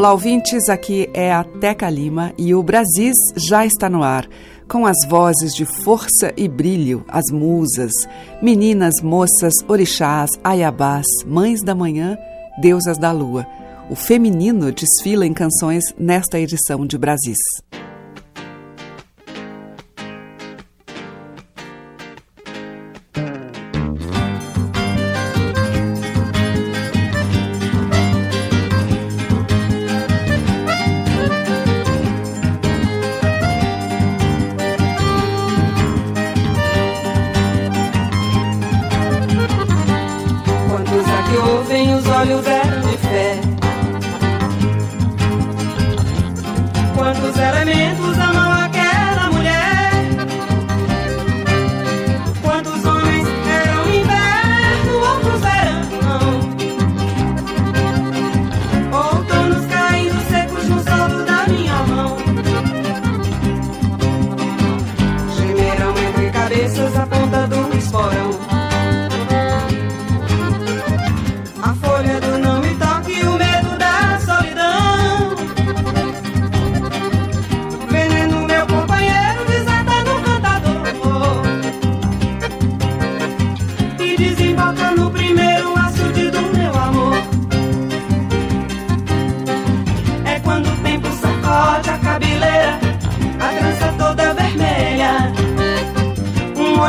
Olá, ouvintes. Aqui é a Teca Lima e o Brasis já está no ar, com as vozes de força e brilho, as musas, meninas, moças, orixás, ayabás, mães da manhã, deusas da lua. O feminino desfila em canções nesta edição de Brasis.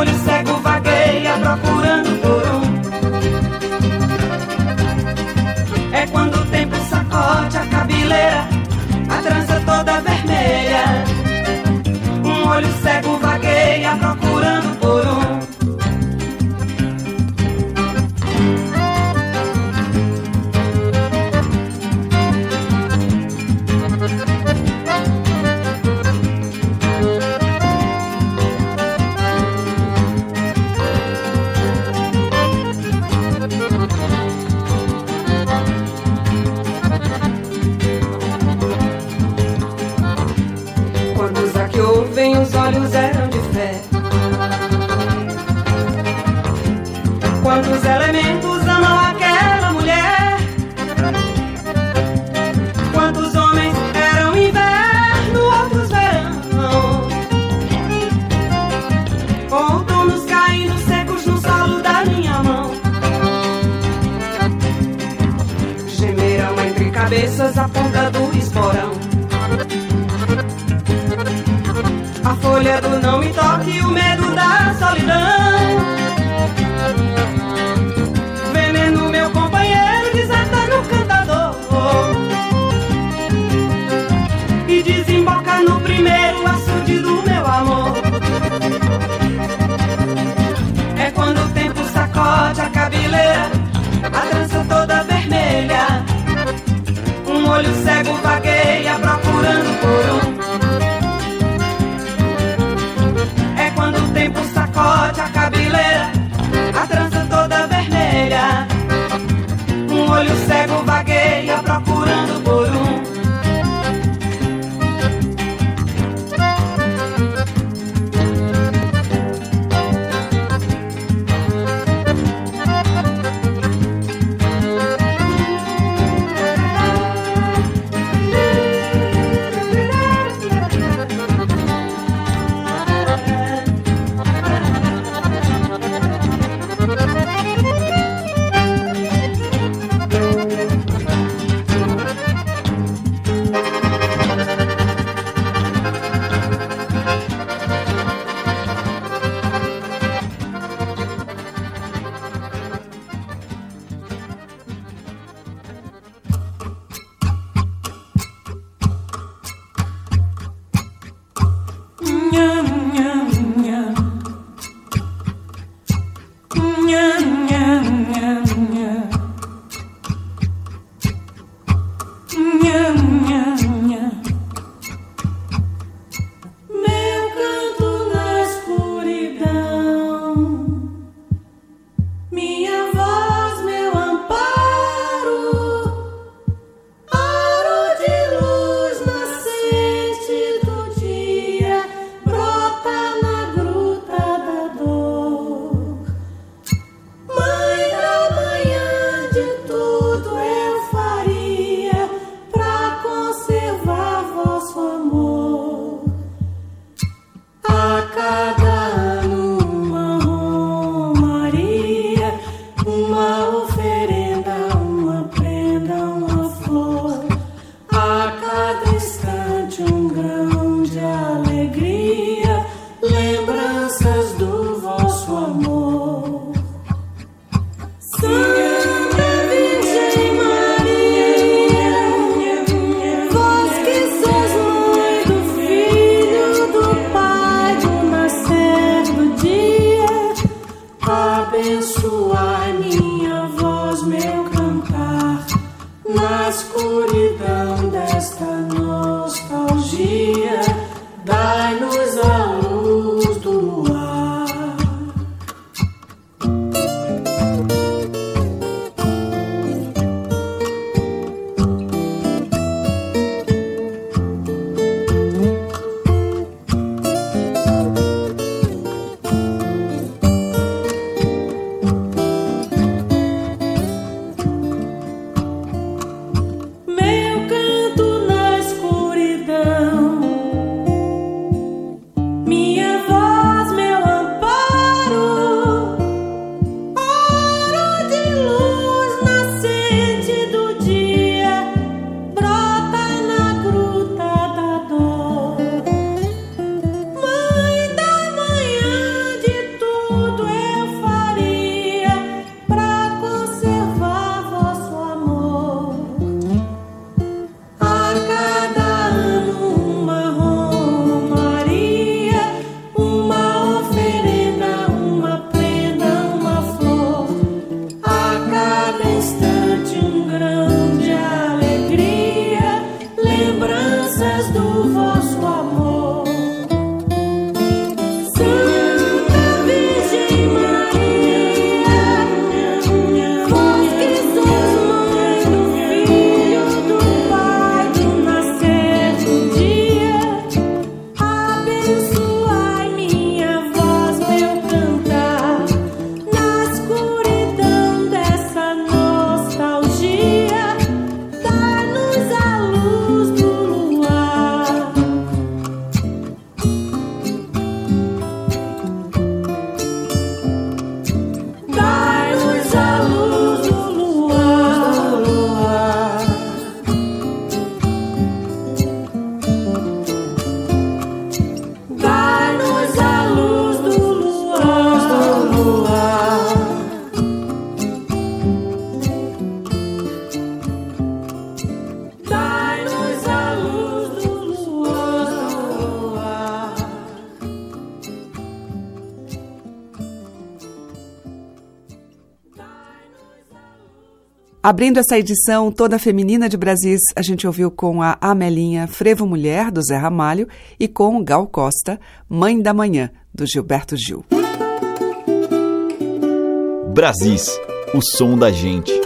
Olho cego vagueia procurando por um. É quando o tempo sacode a cabeleira, a trança toda vermelha. Um olho cego vagueia procurando A folha do não me toque, o medo da solidão. Abrindo essa edição toda feminina de Brasis, a gente ouviu com a Amelinha Frevo Mulher, do Zé Ramalho, e com Gal Costa, Mãe da Manhã, do Gilberto Gil. Brasis, o som da gente.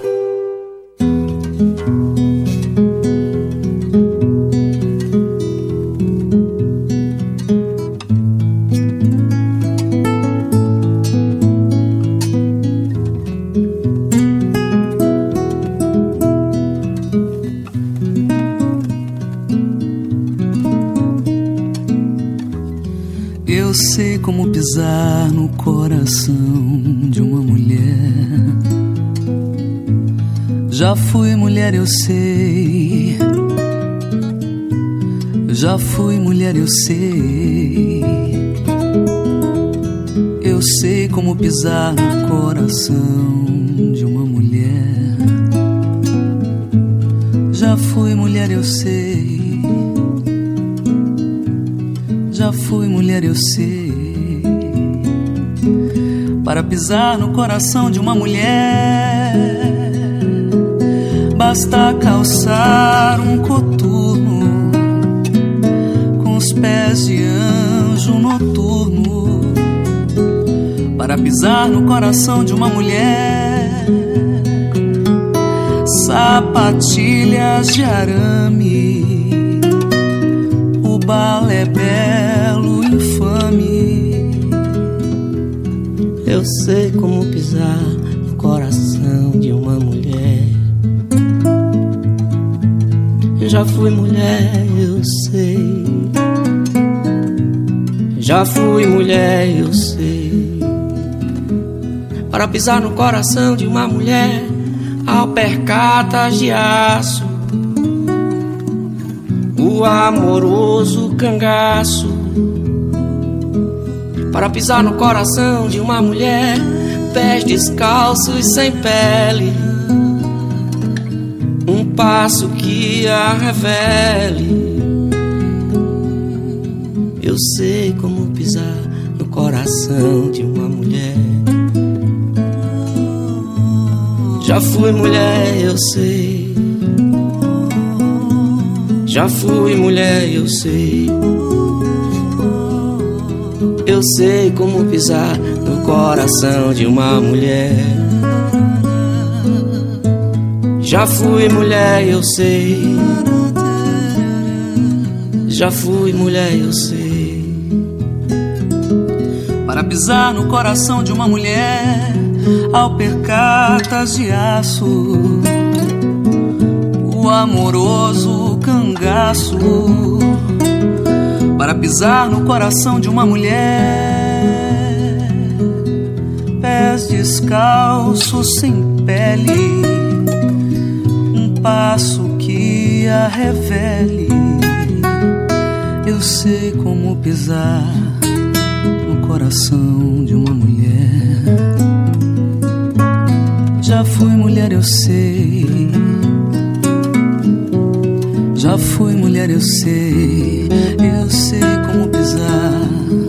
Mulher, eu sei. Já fui mulher, eu sei. Eu sei como pisar no coração de uma mulher. Já fui mulher, eu sei. Já fui mulher, eu sei para pisar no coração de uma mulher. Basta calçar um coturno com os pés de anjo noturno para pisar no coração de uma mulher. Sapatilhas de arame, o balé belo, infame eu sei como pisar já fui mulher, eu sei. Já fui mulher, eu sei. Para pisar no coração de uma mulher, alpercatas de aço. O amoroso cangaço para pisar no coração de uma mulher, pés descalços sem pele. Passo que a revele. Eu sei como pisar no coração de uma mulher. Já fui mulher, eu sei. Já fui mulher, eu sei. Eu sei como pisar no coração de uma mulher. Já fui mulher, eu sei. Já fui mulher, eu sei. Para pisar no coração de uma mulher, alpercatas de aço, o amoroso cangaço para pisar no coração de uma mulher. Pés descalços sem pele, passo que a revele. Eu sei como pisar no coração de uma mulher. Já fui mulher, eu sei já fui mulher, eu sei, eu sei como pisar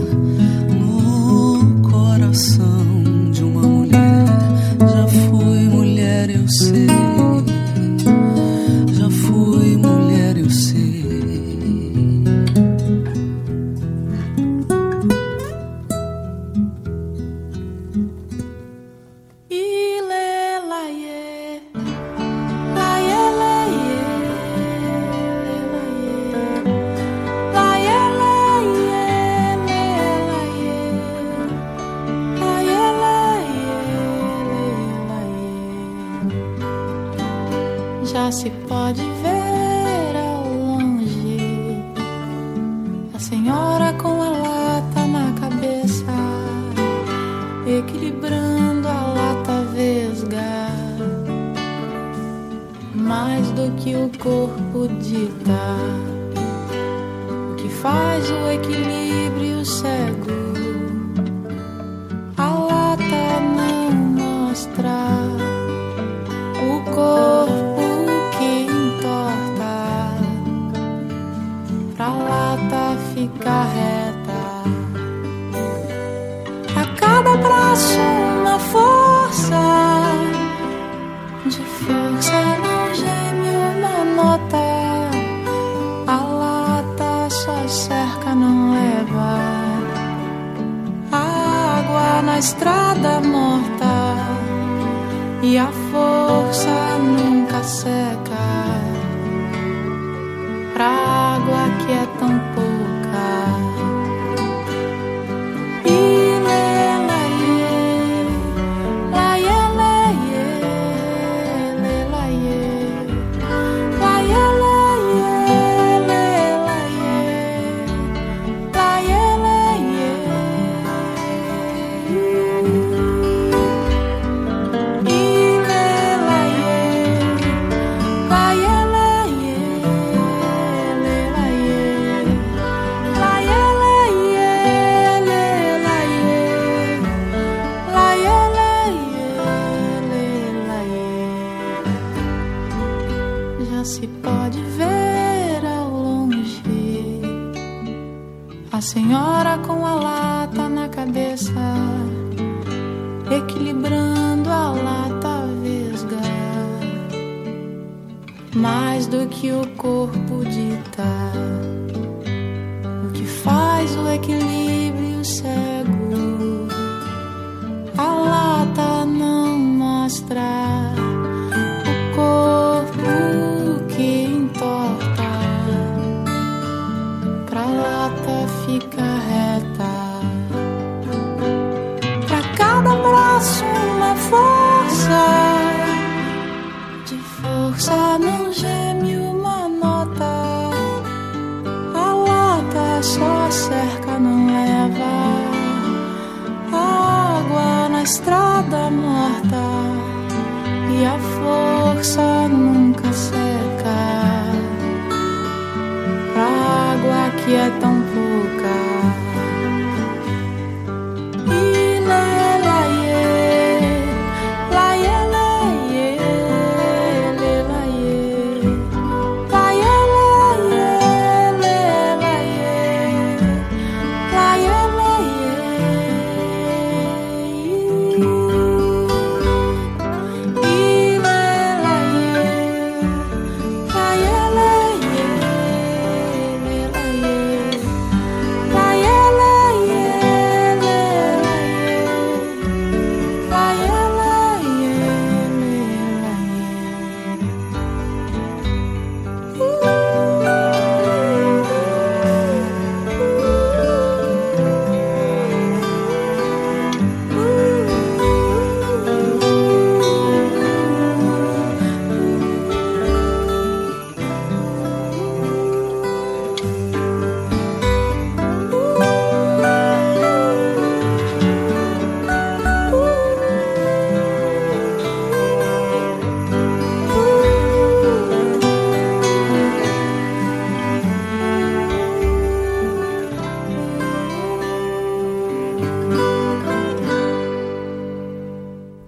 que o corpo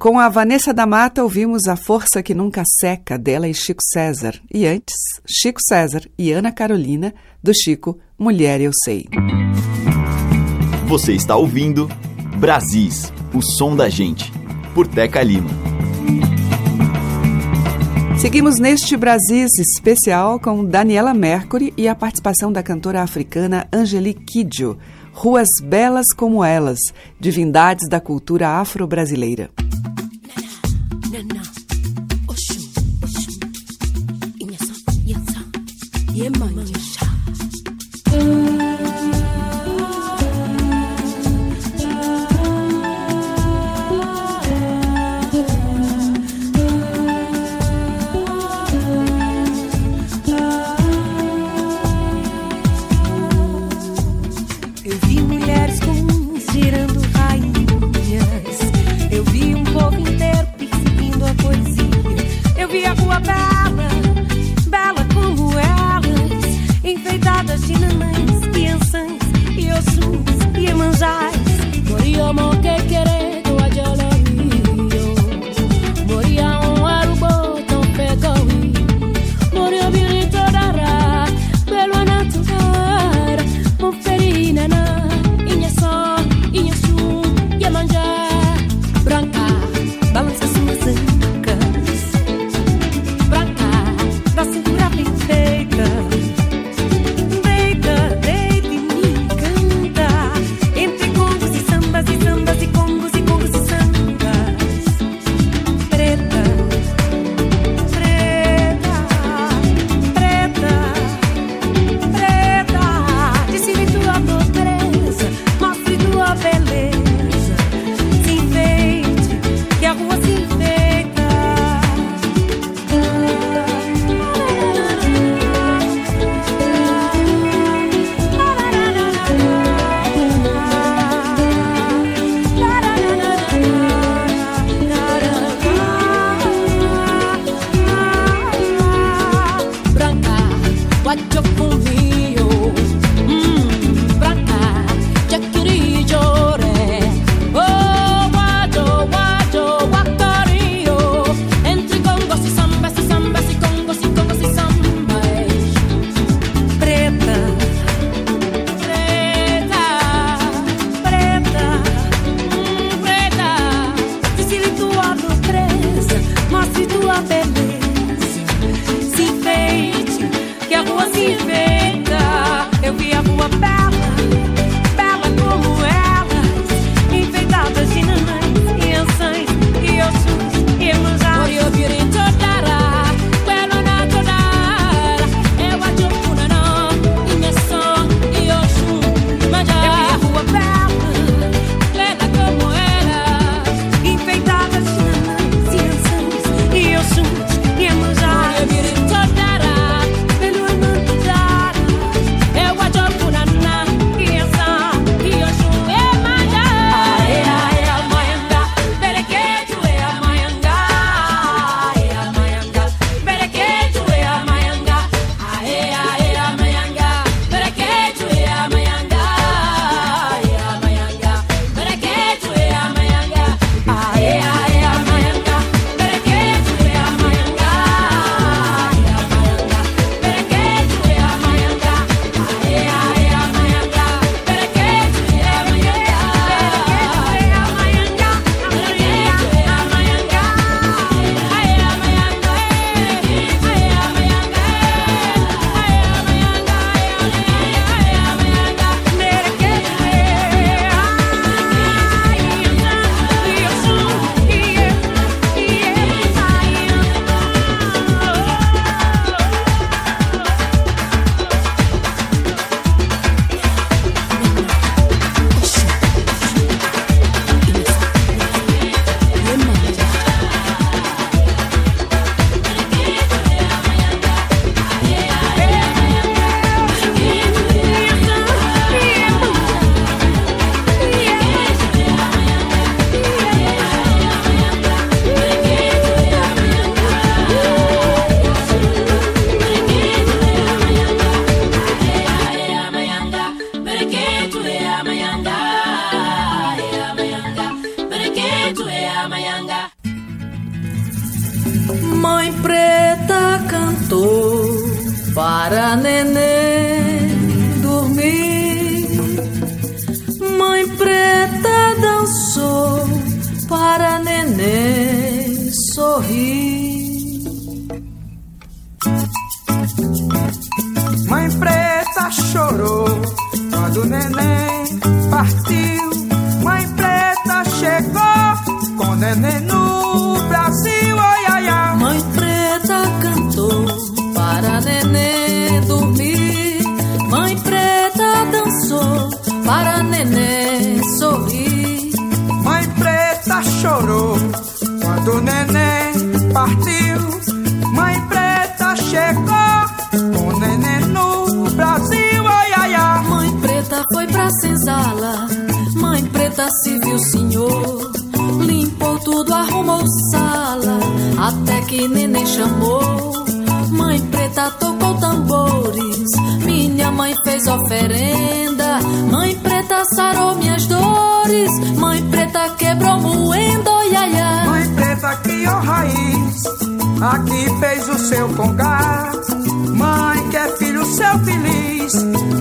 Com a Vanessa da Mata, ouvimos A Força que Nunca Seca, dela e Chico César. E antes, Chico César e Ana Carolina, do Chico Mulher Eu Sei. Você está ouvindo Brasis, o som da gente, por Teca Lima. Seguimos neste Brasis especial com Daniela Mercury e a participação da cantora africana Angelique Kidjo. Ruas belas como elas, divindades da cultura afro-brasileira. man.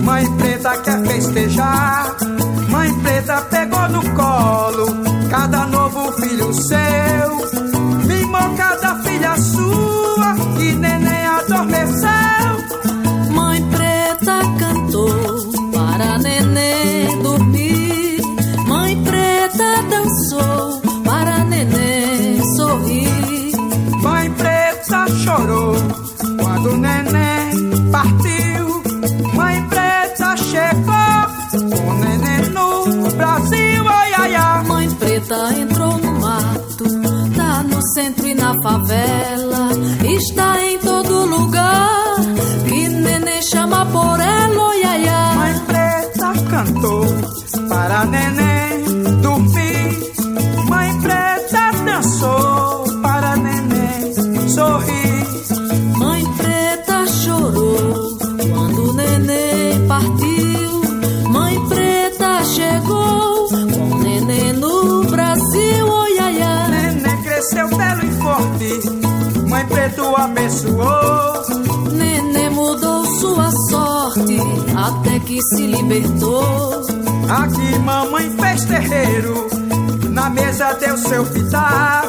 mais seu pitaco.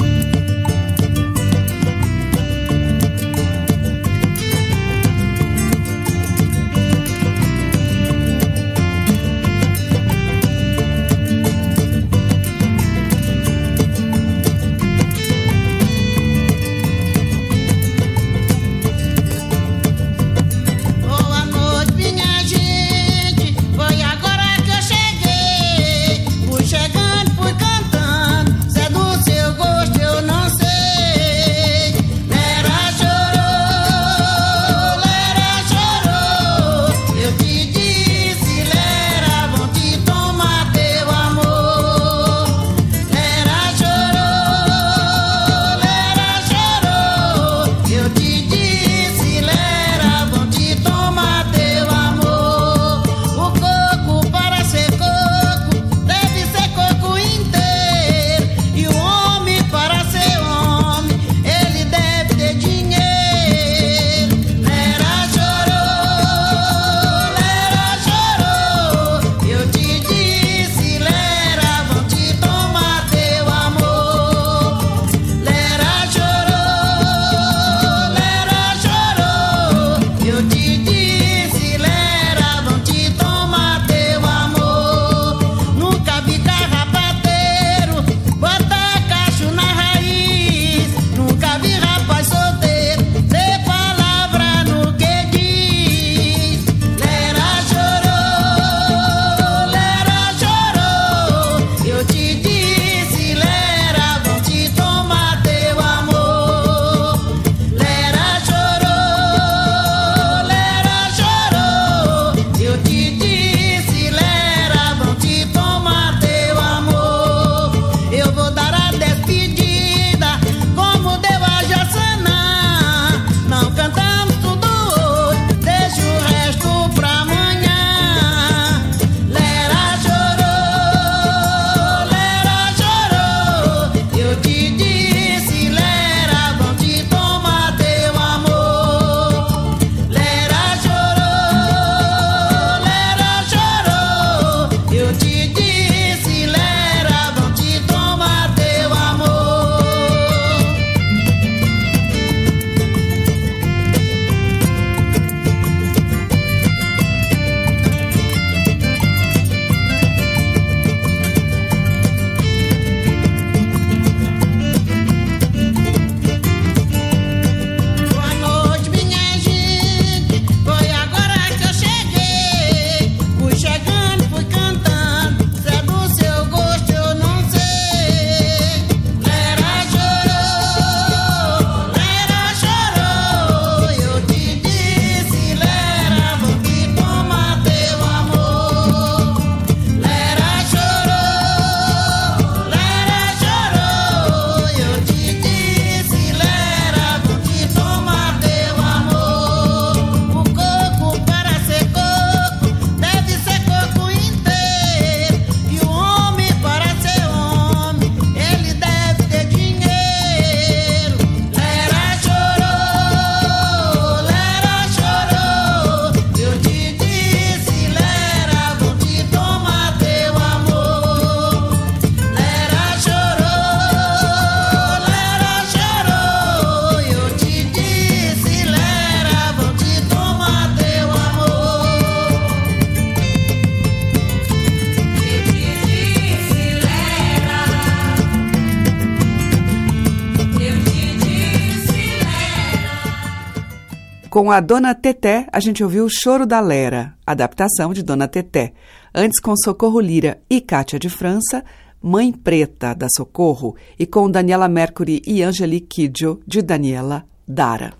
Com a Dona Teté, a gente ouviu o Choro da Lera, adaptação de Dona Teté. Antes, com Socorro Lira e Cátia de França, Mãe Preta, da Socorro. E com Daniela Mercury e Angelique Kidjo, de Daniela Dara.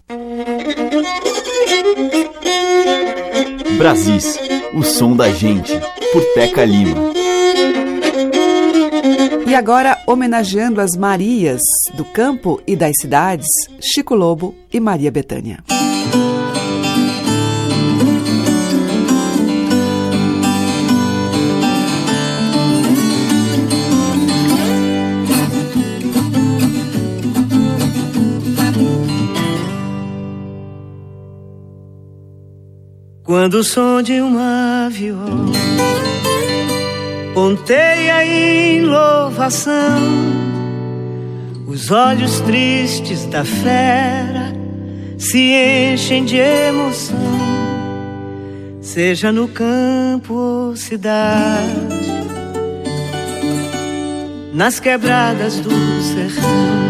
Brasis, o som da gente, por Teca Lima. E agora, homenageando as Marias do campo e das cidades, Chico Lobo e Maria Bethânia. Quando o som de uma viola ponteia em louvação, os olhos tristes da fera se enchem de emoção, seja no campo ou cidade, nas quebradas do sertão.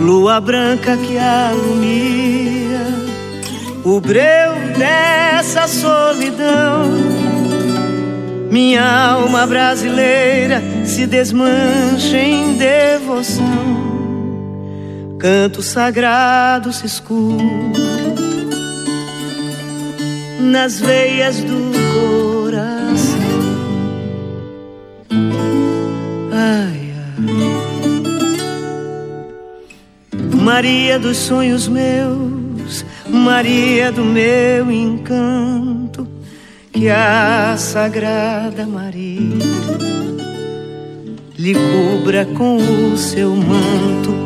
Lua branca que alumia o breu dessa solidão. Minha alma brasileira se desmancha em devoção. Canto sagrado se escuta nas veias do coração. Ai, Maria dos sonhos meus, Maria do meu encanto, que a Sagrada Maria lhe cubra com o seu manto.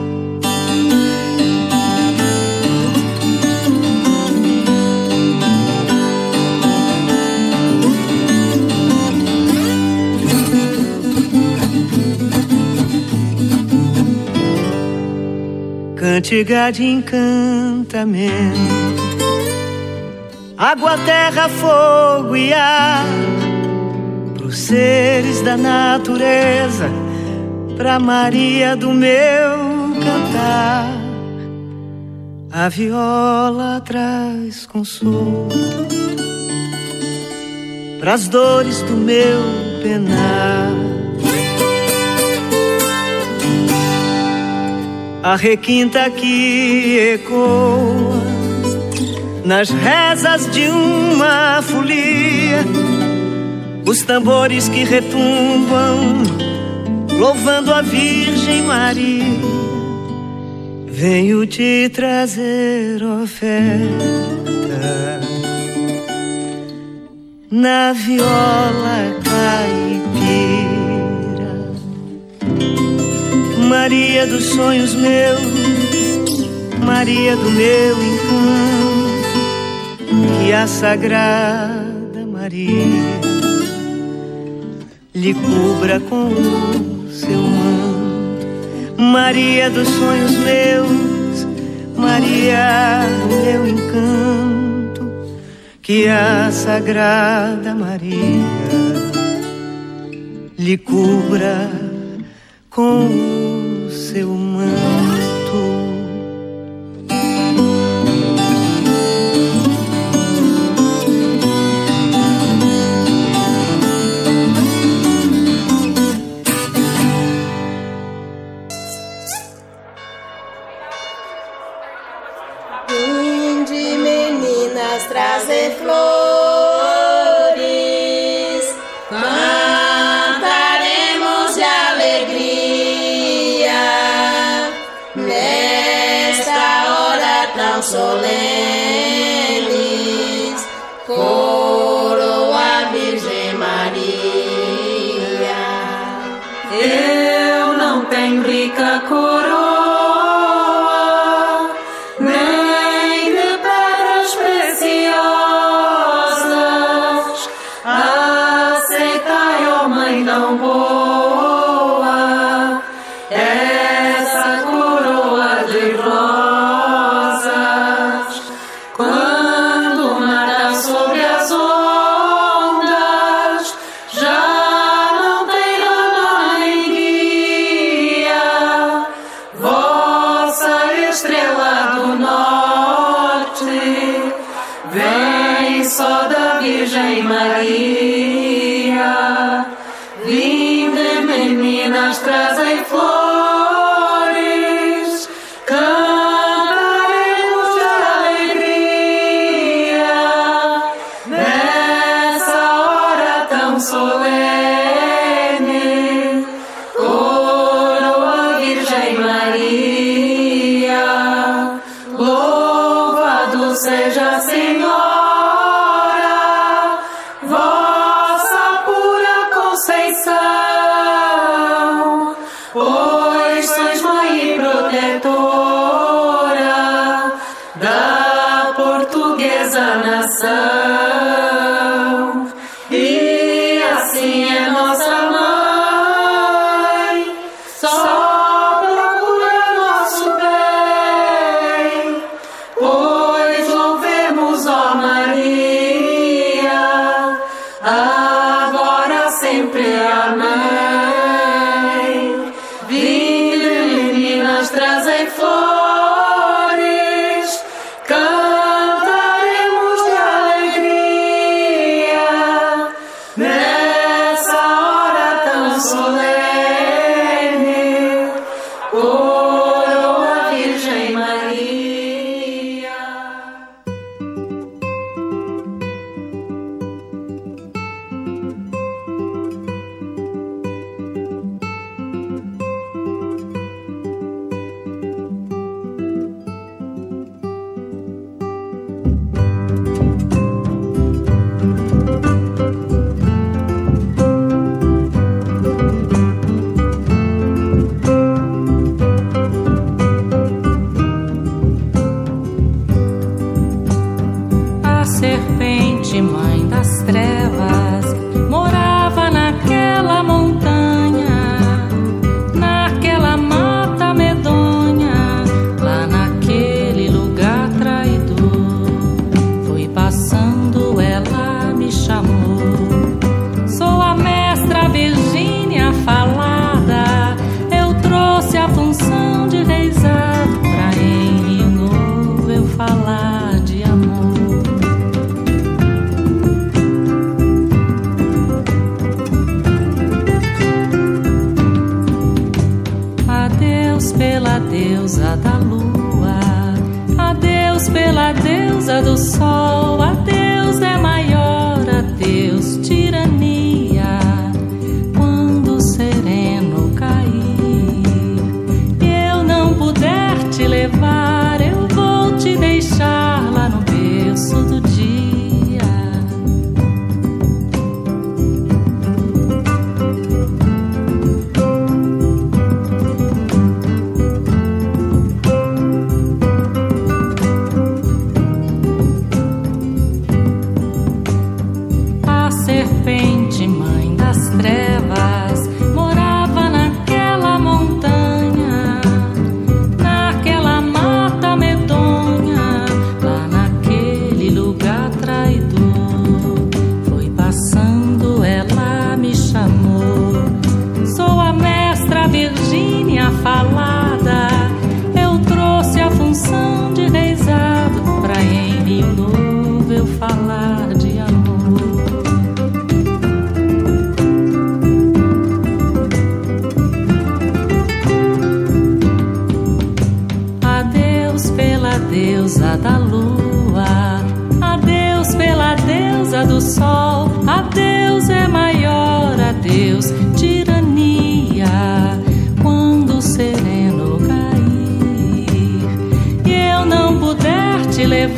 Cantiga de encantamento, água, terra, fogo e ar, pros seres da natureza, pra Maria do meu cantar. A viola traz consolo pras dores do meu penar. A requinta que ecoa nas rezas de uma folia, os tambores que retumbam, louvando a Virgem Maria. Venho te trazer oferta na viola caipira. Maria dos sonhos meus, Maria do meu encanto, que a Sagrada Maria lhe cubra com o seu manto. Maria dos sonhos meus, Maria do meu encanto, que a Sagrada Maria lhe cubra com o seu manto.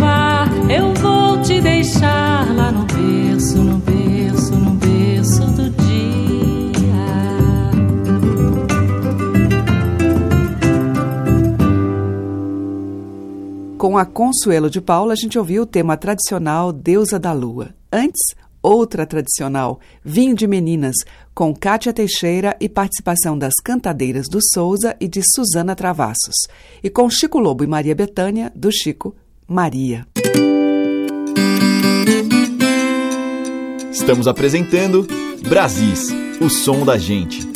levar, eu vou te deixar lá no berço, no berço, no berço do dia. Com a Consuelo de Paula, a gente ouviu o tema tradicional Deusa da Lua. Antes, outra tradicional, Vinho de Meninas, com Kátia Teixeira e participação das cantadeiras do Souza e de Suzana Travassos. E com Chico Lobo e Maria Betânia, do Chico Maria. Estamos apresentando Brasis, o som da gente.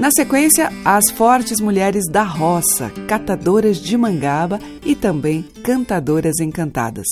Na sequência, as fortes mulheres da roça, catadoras de mangaba e também cantadoras encantadas.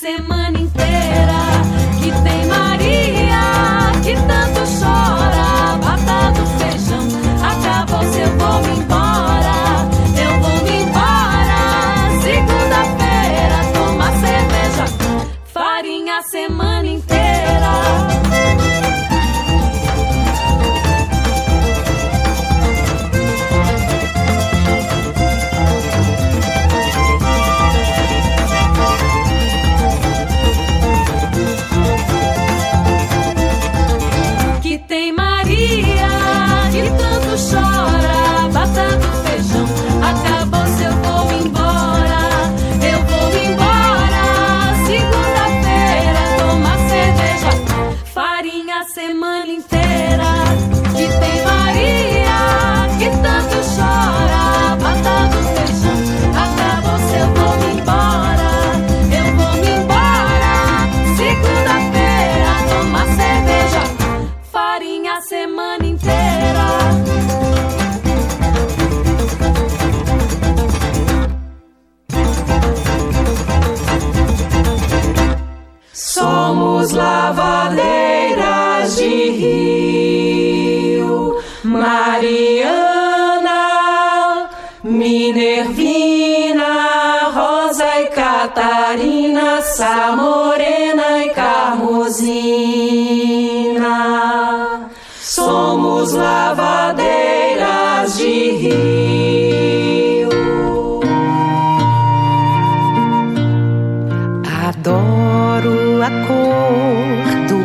semana.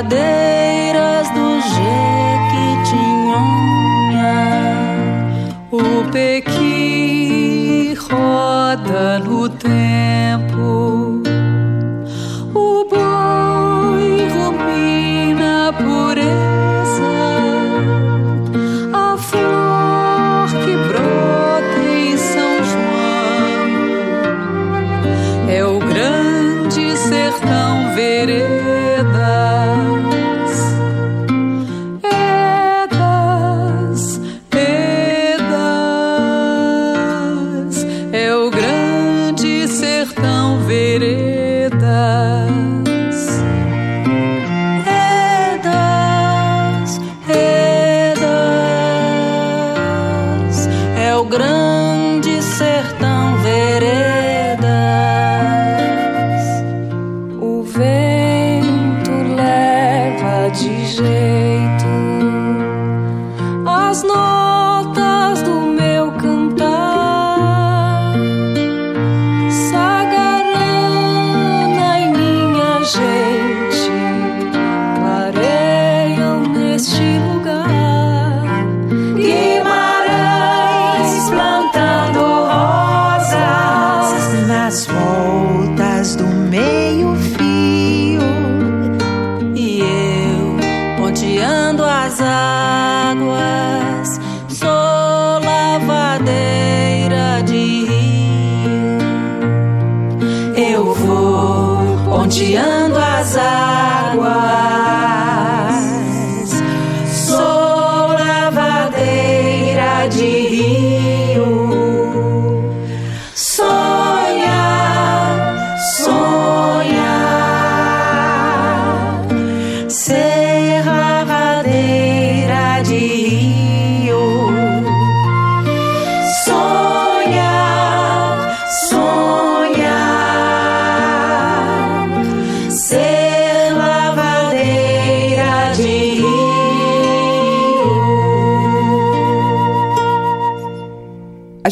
cadeiras do Jequitinhonha, o Pequi roda no tempo.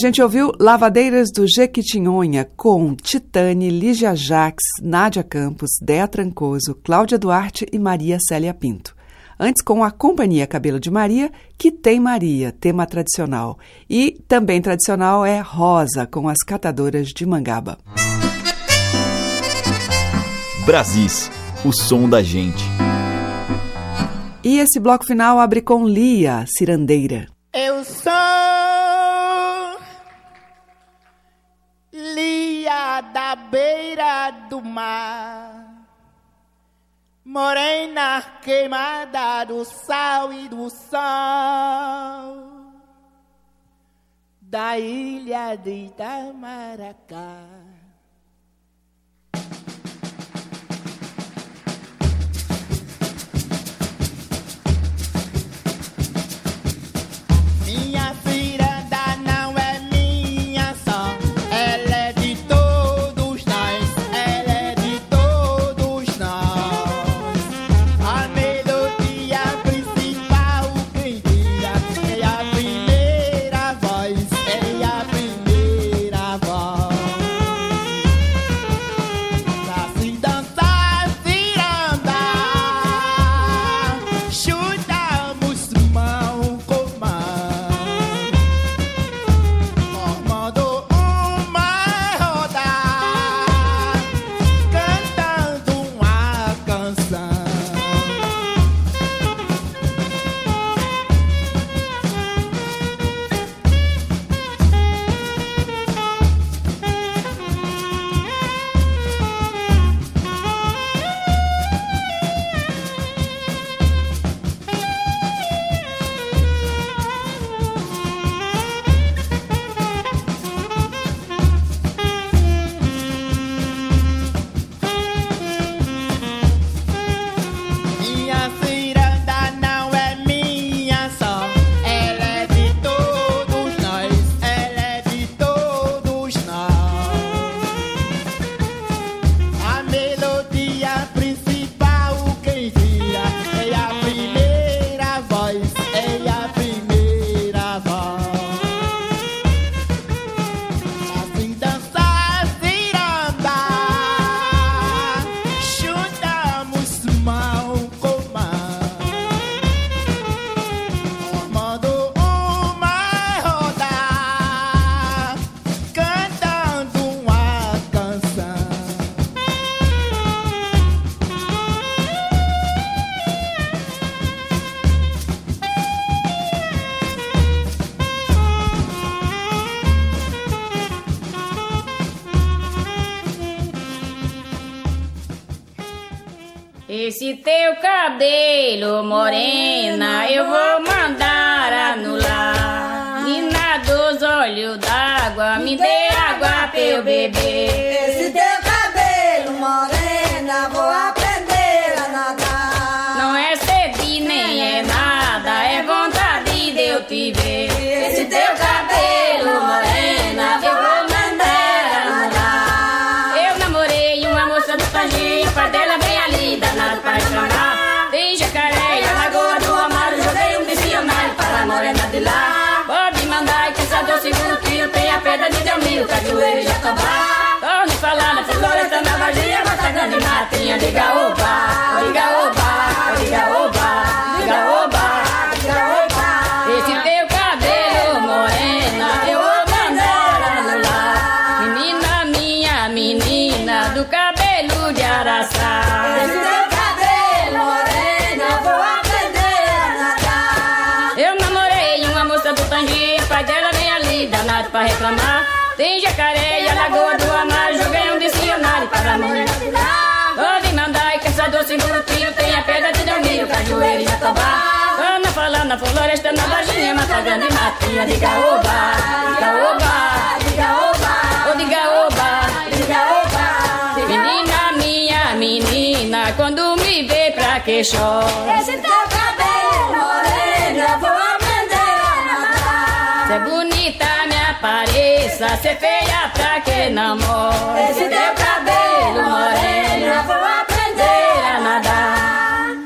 Gente ouviu Lavadeiras do Jequitinhonha com Titane, Lígia Jaques, Nádia Campos, Dea Trancoso, Cláudia Duarte e Maria Célia Pinto. Antes com a Companhia Cabelo de Maria, que tem Maria, tema tradicional. E também tradicional é Rosa, com as catadoras de Mangaba. Brasis, o som da gente. E esse bloco final abre com Lia, cirandeira. Eu sou da beira do mar, morena queimada do sal e do sol, da ilha de Itamaracá. Danado pra reclamar. Tem jacaré e a lagoa do Amar, joguei um dicionário para a morena de lá. Pode mandar e caçador sem brutinho, tem a pedra de Delmiro, cajueiro e jatobá. Ana falando na floresta, na Varginha, Matagana e Matinha, diga oba, diga oba, diga oba, oh diga oba, diga oba. Menina minha, menina, quando me vê pra que chora. Teu apareça, se é feia pra que namora. Esse teu cabelo, morena, vou aprender a nadar.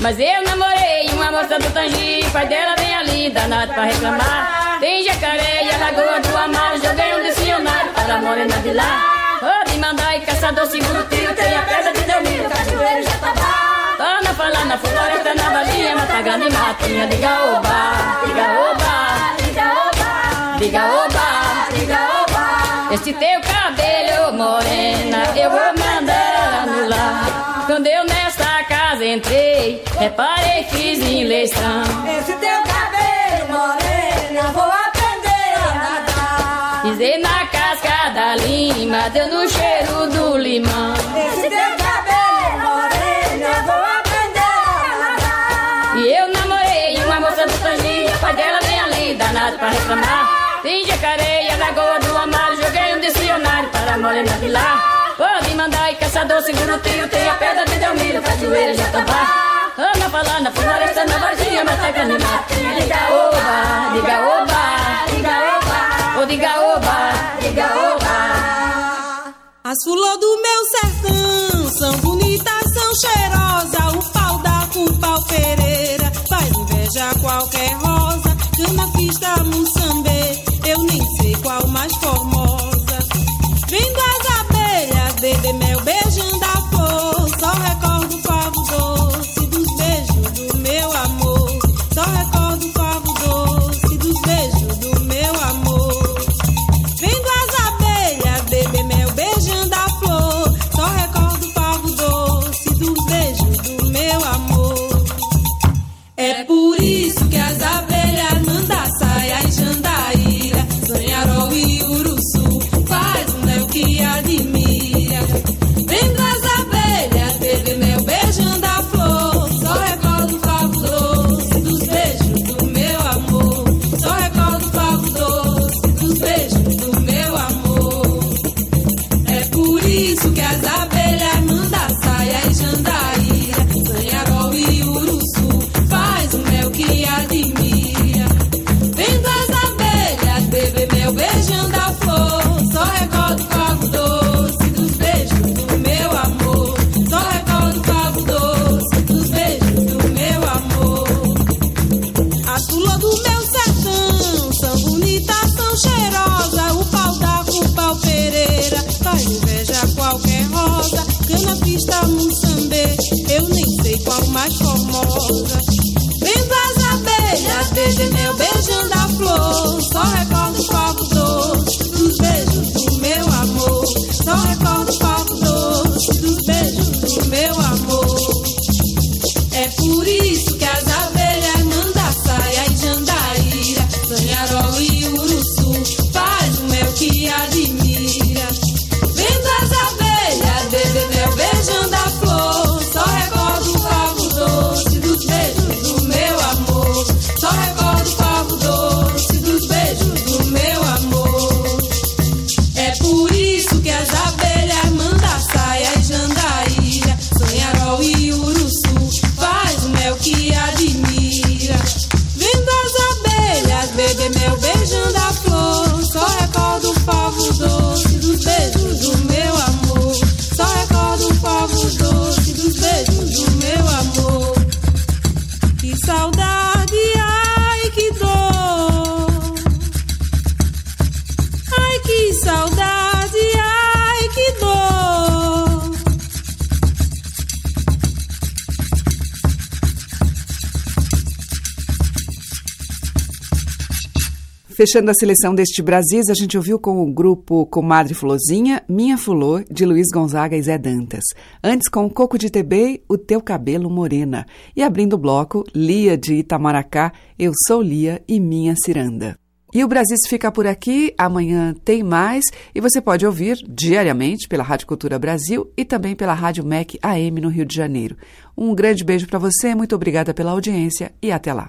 Mas eu namorei uma moça do Tangi, pai dela vem ali, danado pra reclamar. Tem jacaré e a lagoa do Amar, joguei um dicionário para a morena de lá. Pode mandar e caçador seguro tiro, tem a pedra de Delmiro, cajueiro já tá lá. Ana falar na floresta, na valinha, matagana e matinha, diga oba, diga oba, diga oba, diga oba, Esse teu cabelo, morena, eu vou mandar anular. Quando eu nesta casa entrei, reparei fiz eleição. Esse teu cabelo, morena, vou aprender a nadar. Pisei na casca da lima, deu no cheiro do limão. Esse teu cabelo, morena, vou aprender a nadar. E eu namorei uma moça do Tangi, pai dela vem ali, danado pra reclamar. Tem jacaré dicionário para a morena de lá. Pode mandar e caçador, segura o tiro, tem a pedra de Delmiro, cajueiro, jatobá. Ana falando na floresta, na Varginha, matagana e matinha. Diga oba, diga oba, diga oba, oh diga oba, diga oba. As flores do meu sertão são bonitas, são cheirosas. O pau da Pau Pereira faz inveja qualquer rosa. Cana pista, muçambê, eu nem sei qual mais formosa. meu bem. Fechando a seleção deste Brasis, a gente ouviu com o grupo Comadre Fulozinha, Minha Fulô, de Luiz Gonzaga e Zé Dantas. Antes com Coco de Tebei, O Teu Cabelo Morena. E abrindo o bloco, Lia de Itamaracá, Eu Sou Lia e Minha Ciranda. E o Brasis fica por aqui. Amanhã tem mais e você pode ouvir diariamente pela Rádio Cultura Brasil e também pela Rádio MEC AM no Rio de Janeiro. Um grande beijo para você, muito obrigada pela audiência e até lá.